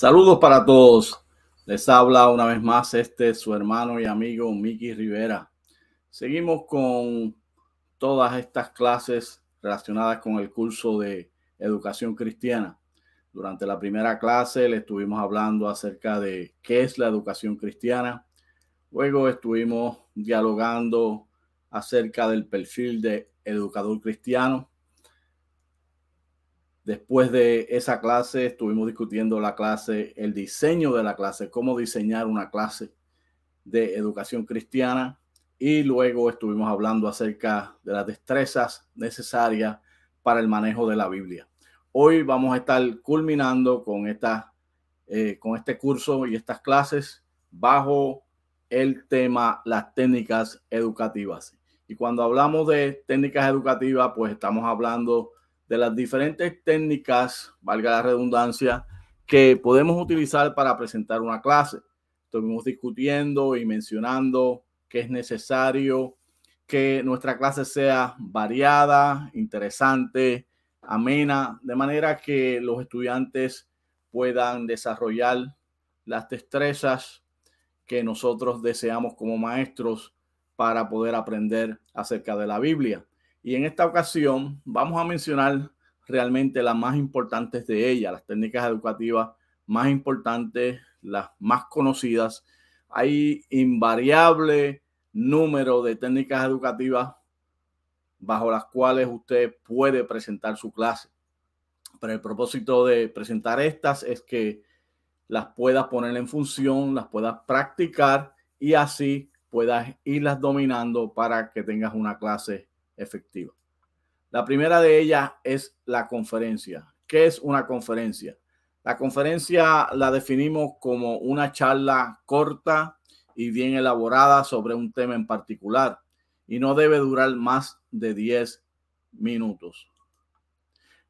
Saludos para todos. Les habla una vez más este su hermano y amigo Miki Rivera. Seguimos con todas estas clases relacionadas con el curso de educación cristiana. Durante la primera clase le estuvimos hablando acerca de qué es la educación cristiana. Luego estuvimos dialogando acerca del perfil de educador cristiano. Después de esa clase estuvimos discutiendo la clase, el diseño de la clase, cómo diseñar una clase de educación cristiana y luego estuvimos hablando acerca de las destrezas necesarias para el manejo de la Biblia. Hoy vamos a estar culminando con, esta, eh, con este curso y estas clases bajo el tema las técnicas educativas. Y cuando hablamos de técnicas educativas, pues estamos hablando de las diferentes técnicas, valga la redundancia, que podemos utilizar para presentar una clase. Estuvimos discutiendo y mencionando que es necesario que nuestra clase sea variada, interesante, amena, de manera que los estudiantes puedan desarrollar las destrezas que nosotros deseamos como maestros para poder aprender acerca de la Biblia. Y en esta ocasión vamos a mencionar realmente las más importantes de ellas, las técnicas educativas más importantes, las más conocidas. Hay invariable número de técnicas educativas bajo las cuales usted puede presentar su clase. Pero el propósito de presentar estas es que las puedas poner en función, las puedas practicar y así puedas irlas dominando para que tengas una clase efectiva. La primera de ellas es la conferencia. ¿Qué es una conferencia? La conferencia la definimos como una charla corta y bien elaborada sobre un tema en particular y no debe durar más de 10 minutos.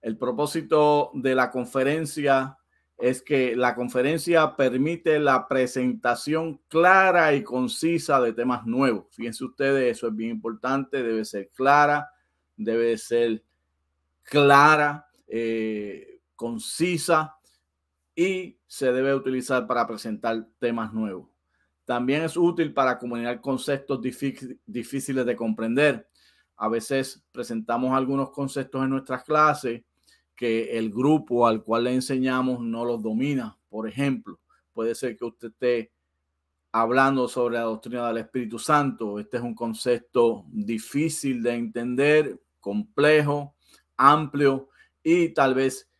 El propósito de la conferencia es que la conferencia permite la presentación clara y concisa de temas nuevos. Fíjense ustedes, eso es bien importante, debe ser clara, debe ser clara, eh, concisa y se debe utilizar para presentar temas nuevos. También es útil para comunicar conceptos difíciles de comprender. A veces presentamos algunos conceptos en nuestras clases que el grupo al cual le enseñamos no los domina. Por ejemplo, puede ser que usted esté hablando sobre la doctrina del Espíritu Santo. Este es un concepto difícil de entender, complejo, amplio y tal vez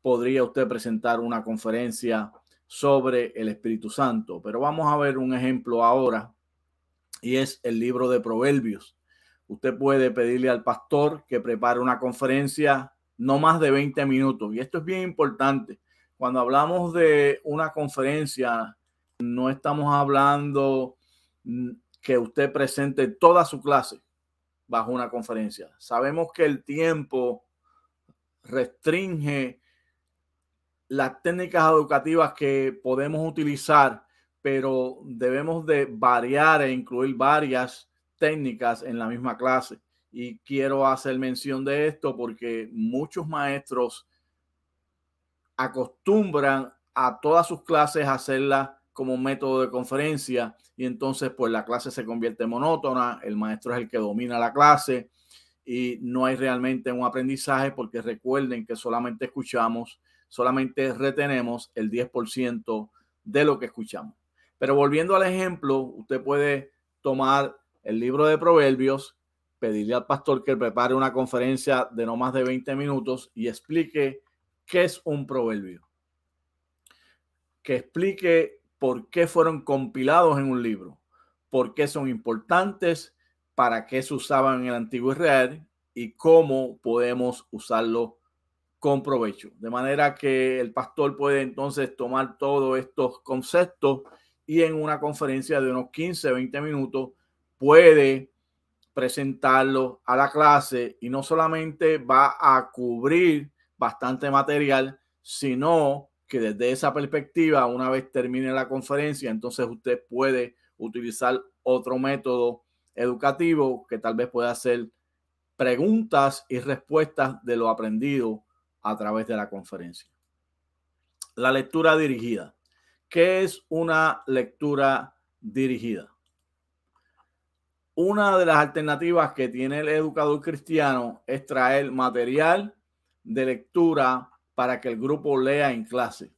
podría usted presentar una conferencia sobre el Espíritu Santo. Pero vamos a ver un ejemplo ahora y es el libro de Proverbios. Usted puede pedirle al pastor que prepare una conferencia no más de 20 minutos. Y esto es bien importante. Cuando hablamos de una conferencia, no estamos hablando que usted presente toda su clase bajo una conferencia. Sabemos que el tiempo restringe las técnicas educativas que podemos utilizar, pero debemos de variar e incluir varias técnicas en la misma clase. Y quiero hacer mención de esto porque muchos maestros acostumbran a todas sus clases a hacerlas como método de conferencia y entonces pues la clase se convierte monótona, el maestro es el que domina la clase y no hay realmente un aprendizaje porque recuerden que solamente escuchamos, solamente retenemos el 10% de lo que escuchamos. Pero volviendo al ejemplo, usted puede tomar el libro de Proverbios pedirle al pastor que prepare una conferencia de no más de 20 minutos y explique qué es un proverbio. Que explique por qué fueron compilados en un libro, por qué son importantes, para qué se usaban en el antiguo Israel y cómo podemos usarlo con provecho. De manera que el pastor puede entonces tomar todos estos conceptos y en una conferencia de unos 15, 20 minutos puede presentarlo a la clase y no solamente va a cubrir bastante material, sino que desde esa perspectiva, una vez termine la conferencia, entonces usted puede utilizar otro método educativo que tal vez pueda hacer preguntas y respuestas de lo aprendido a través de la conferencia. La lectura dirigida. ¿Qué es una lectura dirigida? Una de las alternativas que tiene el educador cristiano es traer material de lectura para que el grupo lea en clase.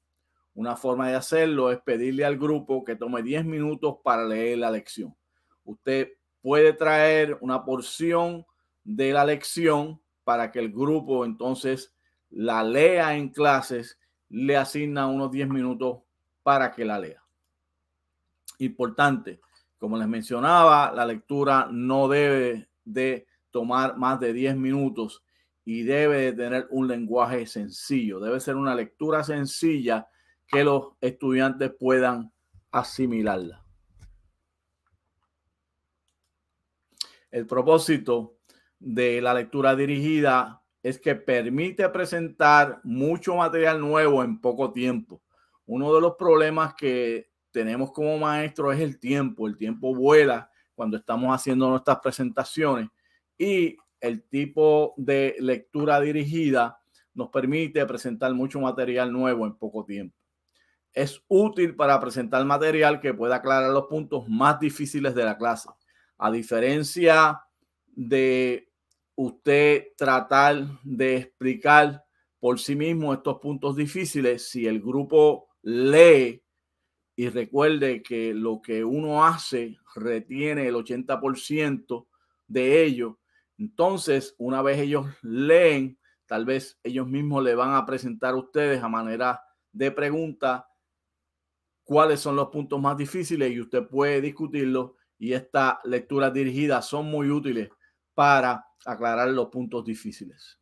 Una forma de hacerlo es pedirle al grupo que tome 10 minutos para leer la lección. Usted puede traer una porción de la lección para que el grupo entonces la lea en clases, le asigna unos 10 minutos para que la lea. Importante, como les mencionaba, la lectura no debe de tomar más de 10 minutos y debe de tener un lenguaje sencillo. Debe ser una lectura sencilla que los estudiantes puedan asimilarla. El propósito de la lectura dirigida es que permite presentar mucho material nuevo en poco tiempo. Uno de los problemas que tenemos como maestro es el tiempo. El tiempo vuela cuando estamos haciendo nuestras presentaciones y el tipo de lectura dirigida nos permite presentar mucho material nuevo en poco tiempo. Es útil para presentar material que pueda aclarar los puntos más difíciles de la clase. A diferencia de usted tratar de explicar por sí mismo estos puntos difíciles, si el grupo lee y recuerde que lo que uno hace retiene el 80% de ello, entonces una vez ellos leen, tal vez ellos mismos le van a presentar a ustedes a manera de pregunta cuáles son los puntos más difíciles y usted puede discutirlo y estas lecturas dirigidas son muy útiles para aclarar los puntos difíciles.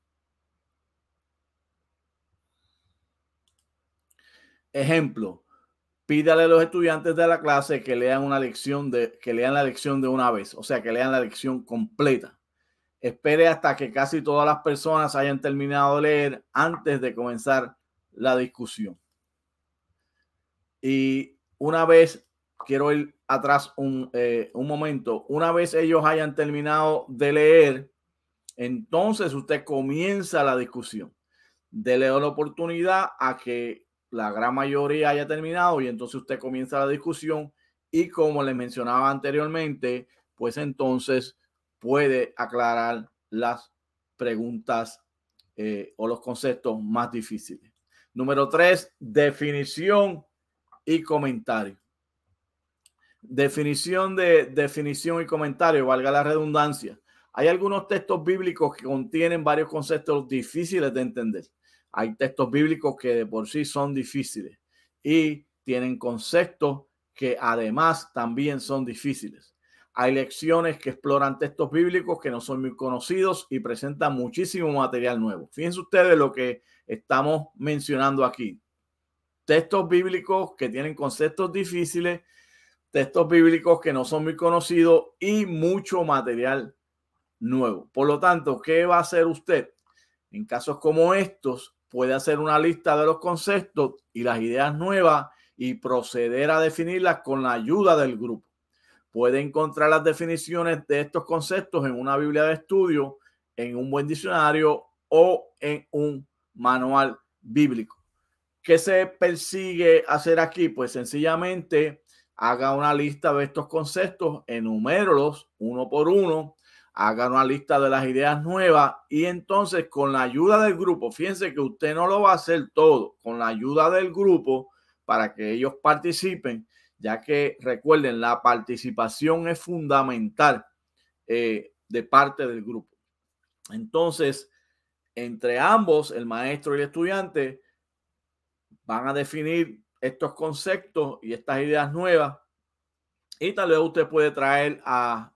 Ejemplo, pídale a los estudiantes de la clase que lean una lección de que lean la lección de una vez, o sea, que lean la lección completa. Espere hasta que casi todas las personas hayan terminado de leer antes de comenzar la discusión. Y una vez quiero ir atrás un, eh, un momento, una vez ellos hayan terminado de leer, entonces usted comienza la discusión. Dele la oportunidad a que la gran mayoría haya terminado y entonces usted comienza la discusión y como le mencionaba anteriormente, pues entonces puede aclarar las preguntas eh, o los conceptos más difíciles. Número tres, definición y comentario. Definición de definición y comentario, valga la redundancia. Hay algunos textos bíblicos que contienen varios conceptos difíciles de entender. Hay textos bíblicos que de por sí son difíciles y tienen conceptos que además también son difíciles. Hay lecciones que exploran textos bíblicos que no son muy conocidos y presentan muchísimo material nuevo. Fíjense ustedes lo que estamos mencionando aquí. Textos bíblicos que tienen conceptos difíciles, textos bíblicos que no son muy conocidos y mucho material nuevo. Por lo tanto, ¿qué va a hacer usted? En casos como estos, puede hacer una lista de los conceptos y las ideas nuevas y proceder a definirlas con la ayuda del grupo. Puede encontrar las definiciones de estos conceptos en una Biblia de estudio, en un buen diccionario o en un manual bíblico. ¿Qué se persigue hacer aquí? Pues sencillamente haga una lista de estos conceptos, enumérolos uno por uno haga una lista de las ideas nuevas y entonces con la ayuda del grupo, fíjense que usted no lo va a hacer todo, con la ayuda del grupo para que ellos participen, ya que recuerden, la participación es fundamental eh, de parte del grupo. Entonces, entre ambos, el maestro y el estudiante, van a definir estos conceptos y estas ideas nuevas y tal vez usted puede traer a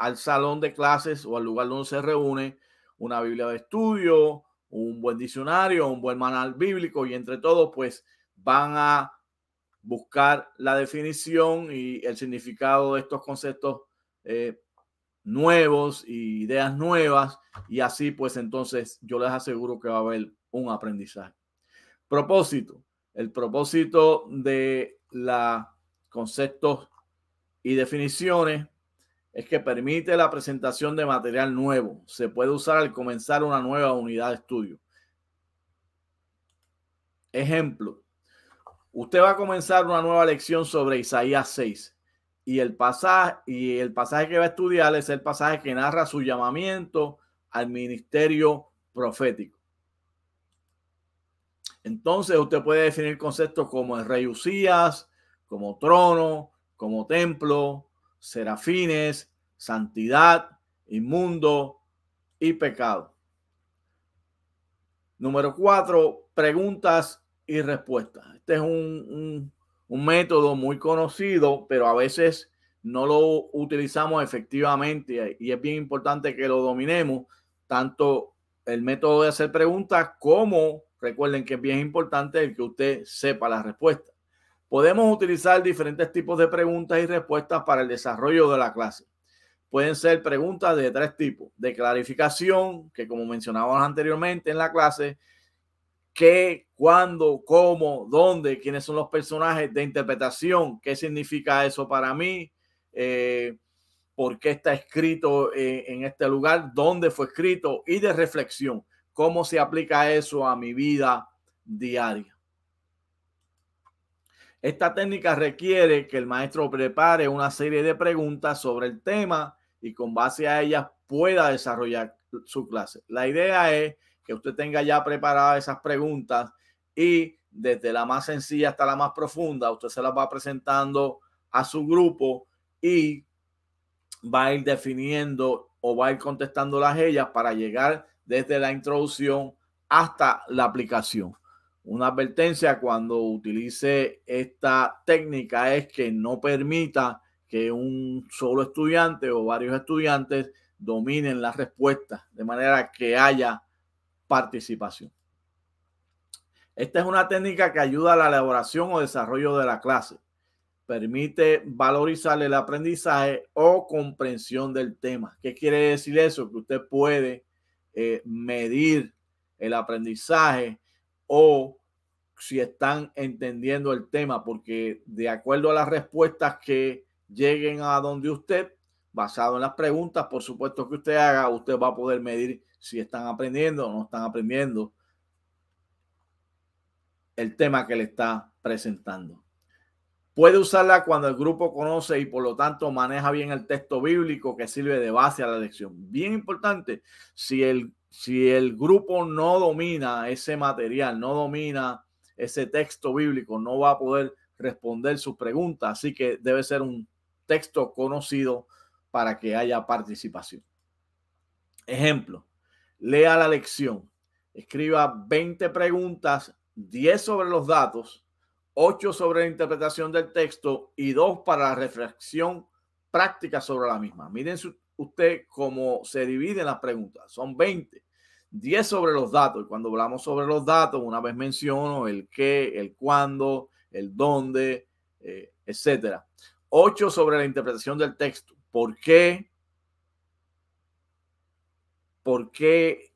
al salón de clases o al lugar donde se reúne una Biblia de estudio, un buen diccionario, un buen manual bíblico y entre todos pues van a buscar la definición y el significado de estos conceptos eh, nuevos y ideas nuevas y así pues entonces yo les aseguro que va a haber un aprendizaje. Propósito. El propósito de los conceptos y definiciones es que permite la presentación de material nuevo. Se puede usar al comenzar una nueva unidad de estudio. Ejemplo, Usted va a comenzar una nueva lección sobre Isaías 6 y el pasaje y el pasaje que va a estudiar es el pasaje que narra su llamamiento al ministerio profético. Entonces usted puede definir conceptos como el rey Usías, como trono, como templo, serafines, santidad, inmundo y pecado. Número cuatro, preguntas y respuestas. Este es un, un, método muy conocido, pero a veces no lo utilizamos efectivamente y es bien importante que lo dominemos, tanto el método de hacer preguntas como recuerden que es bien importante el que usted sepa la respuesta. Podemos utilizar diferentes tipos de preguntas y respuestas para el desarrollo de la clase. Pueden ser preguntas de tres tipos, de clarificación, que como mencionábamos anteriormente en la clase, qué, cuándo, cómo, dónde, quiénes son los personajes de interpretación, qué significa eso para mí, eh, por qué está escrito eh, en este lugar, dónde fue escrito y de reflexión, cómo se aplica eso a mi vida diaria. Esta técnica requiere que el maestro prepare una serie de preguntas sobre el tema y con base a ellas pueda desarrollar su clase. La idea es que usted tenga ya preparadas esas preguntas y desde la más sencilla hasta la más profunda, usted se las va presentando a su grupo y va a ir definiendo o va a ir contestando las ellas para llegar desde la introducción hasta la aplicación. Una advertencia cuando utilice esta técnica es que no permita que un solo estudiante o varios estudiantes dominen la respuesta de manera que haya participación. Esta es una técnica que ayuda a la elaboración o desarrollo de la clase. Permite valorizar el aprendizaje o comprensión del tema. ¿Qué quiere decir eso? Que usted puede eh, medir el aprendizaje o si están entendiendo el tema, porque de acuerdo a las respuestas que lleguen a donde usted, basado en las preguntas, por supuesto que usted haga, usted va a poder medir si están aprendiendo o no están aprendiendo el tema que le está presentando. Puede usarla cuando el grupo conoce y por lo tanto maneja bien el texto bíblico que sirve de base a la lección. Bien importante, si el, si el grupo no domina ese material, no domina ese texto bíblico, no va a poder responder sus preguntas. Así que debe ser un texto conocido para que haya participación. Ejemplo, lea la lección, escriba 20 preguntas, 10 sobre los datos, 8 sobre la interpretación del texto y 2 para la reflexión práctica sobre la misma. Miren usted cómo se dividen las preguntas. Son 20. 10 sobre los datos. Cuando hablamos sobre los datos, una vez menciono el qué, el cuándo, el dónde, eh, etcétera. 8 sobre la interpretación del texto. ¿Por qué? por qué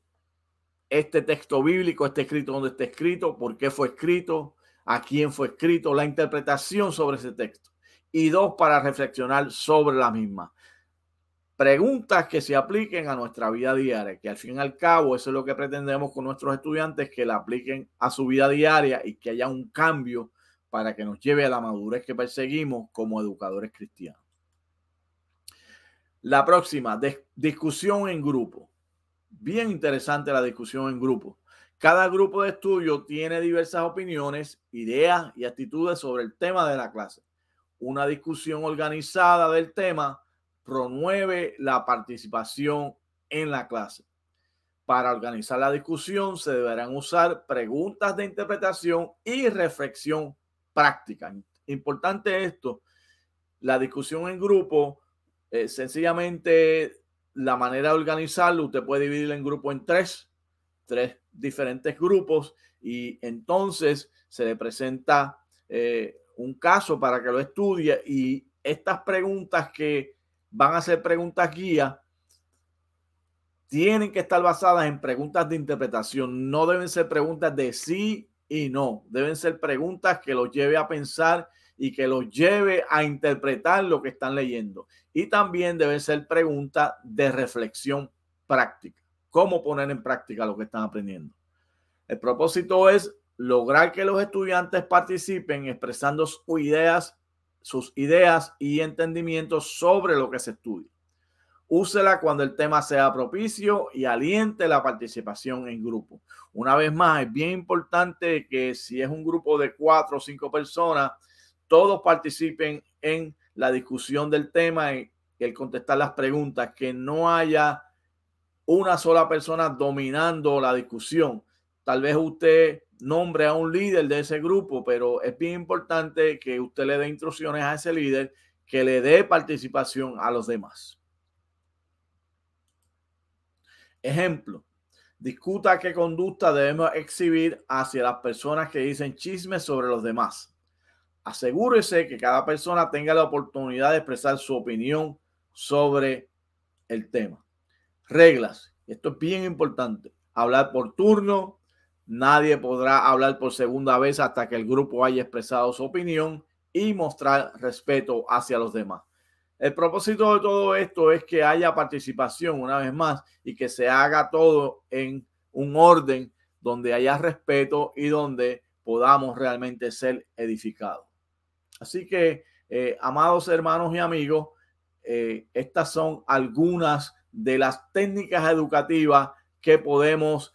este texto bíblico está escrito donde está escrito, por qué fue escrito, a quién fue escrito, la interpretación sobre ese texto. Y dos, para reflexionar sobre la misma. Preguntas que se apliquen a nuestra vida diaria, que al fin y al cabo eso es lo que pretendemos con nuestros estudiantes, que la apliquen a su vida diaria y que haya un cambio para que nos lleve a la madurez que perseguimos como educadores cristianos. La próxima, discusión en grupo bien interesante la discusión en grupo. Cada grupo de estudio tiene diversas opiniones, ideas y actitudes sobre el tema de la clase. Una discusión organizada del tema promueve la participación en la clase. Para organizar la discusión se deberán usar preguntas de interpretación y reflexión práctica. Importante esto, la discusión en grupo eh, sencillamente la manera de organizarlo, usted puede dividirlo en grupo en tres, tres diferentes grupos y entonces se le presenta eh, un caso para que lo estudie y estas preguntas que van a ser preguntas guía tienen que estar basadas en preguntas de interpretación, no deben ser preguntas de sí y no, deben ser preguntas que los lleve a pensar y que los lleve a interpretar lo que están leyendo. Y también deben ser preguntas de reflexión práctica. ¿Cómo poner en práctica lo que están aprendiendo? El propósito es lograr que los estudiantes participen expresando sus ideas, sus ideas y entendimientos sobre lo que se estudia. Úsela cuando el tema sea propicio y aliente la participación en grupo. Una vez más, es bien importante que si es un grupo de cuatro o cinco personas, todos participen en la discusión del tema y el contestar las preguntas, que no haya una sola persona dominando la discusión. Tal vez usted nombre a un líder de ese grupo, pero es bien importante que usted le dé instrucciones a ese líder que le dé participación a los demás. Ejemplo, discuta qué conducta debemos exhibir hacia las personas que dicen chismes sobre los demás. Asegúrese que cada persona tenga la oportunidad de expresar su opinión sobre el tema. Reglas. Esto es bien importante. Hablar por turno. Nadie podrá hablar por segunda vez hasta que el grupo haya expresado su opinión y mostrar respeto hacia los demás. El propósito de todo esto es que haya participación una vez más y que se haga todo en un orden donde haya respeto y donde podamos realmente ser edificados. Así que, eh, amados hermanos y amigos, eh, estas son algunas de las técnicas educativas que podemos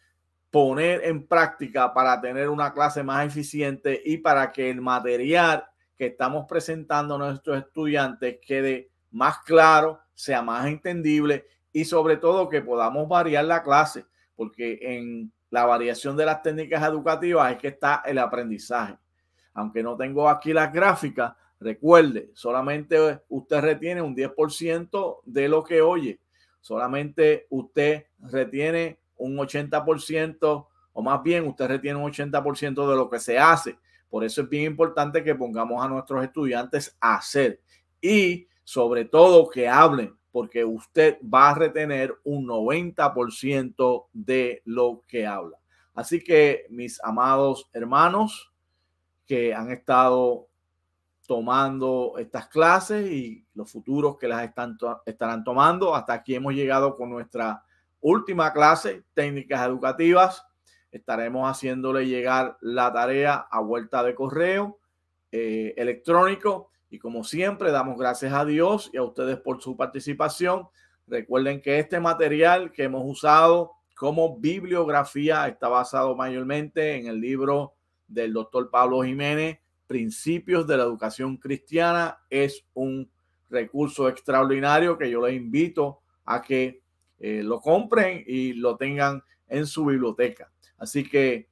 poner en práctica para tener una clase más eficiente y para que el material que estamos presentando a nuestros estudiantes quede más claro, sea más entendible y sobre todo que podamos variar la clase, porque en la variación de las técnicas educativas es que está el aprendizaje. Aunque no tengo aquí las gráficas, recuerde, solamente usted retiene un 10% de lo que oye. Solamente usted retiene un 80% o más bien usted retiene un 80% de lo que se hace. Por eso es bien importante que pongamos a nuestros estudiantes a hacer y sobre todo que hablen, porque usted va a retener un 90% de lo que habla. Así que mis amados hermanos que han estado tomando estas clases y los futuros que las están estarán tomando. Hasta aquí hemos llegado con nuestra última clase, técnicas educativas. Estaremos haciéndole llegar la tarea a vuelta de correo eh, electrónico. Y como siempre, damos gracias a Dios y a ustedes por su participación. Recuerden que este material que hemos usado como bibliografía está basado mayormente en el libro del doctor Pablo Jiménez, Principios de la Educación Cristiana. Es un recurso extraordinario que yo les invito a que eh, lo compren y lo tengan en su biblioteca. Así que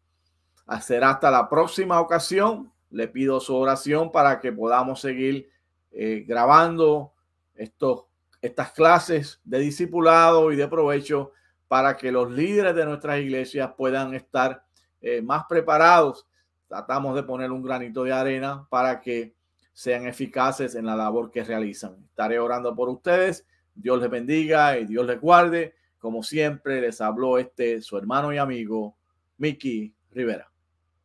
será hasta la próxima ocasión. Le pido su oración para que podamos seguir eh, grabando estos, estas clases de discipulado y de provecho para que los líderes de nuestras iglesias puedan estar eh, más preparados tratamos de poner un granito de arena para que sean eficaces en la labor que realizan. Estaré orando por ustedes. Dios les bendiga y Dios les guarde. Como siempre, les habló este su hermano y amigo, Miki Rivera.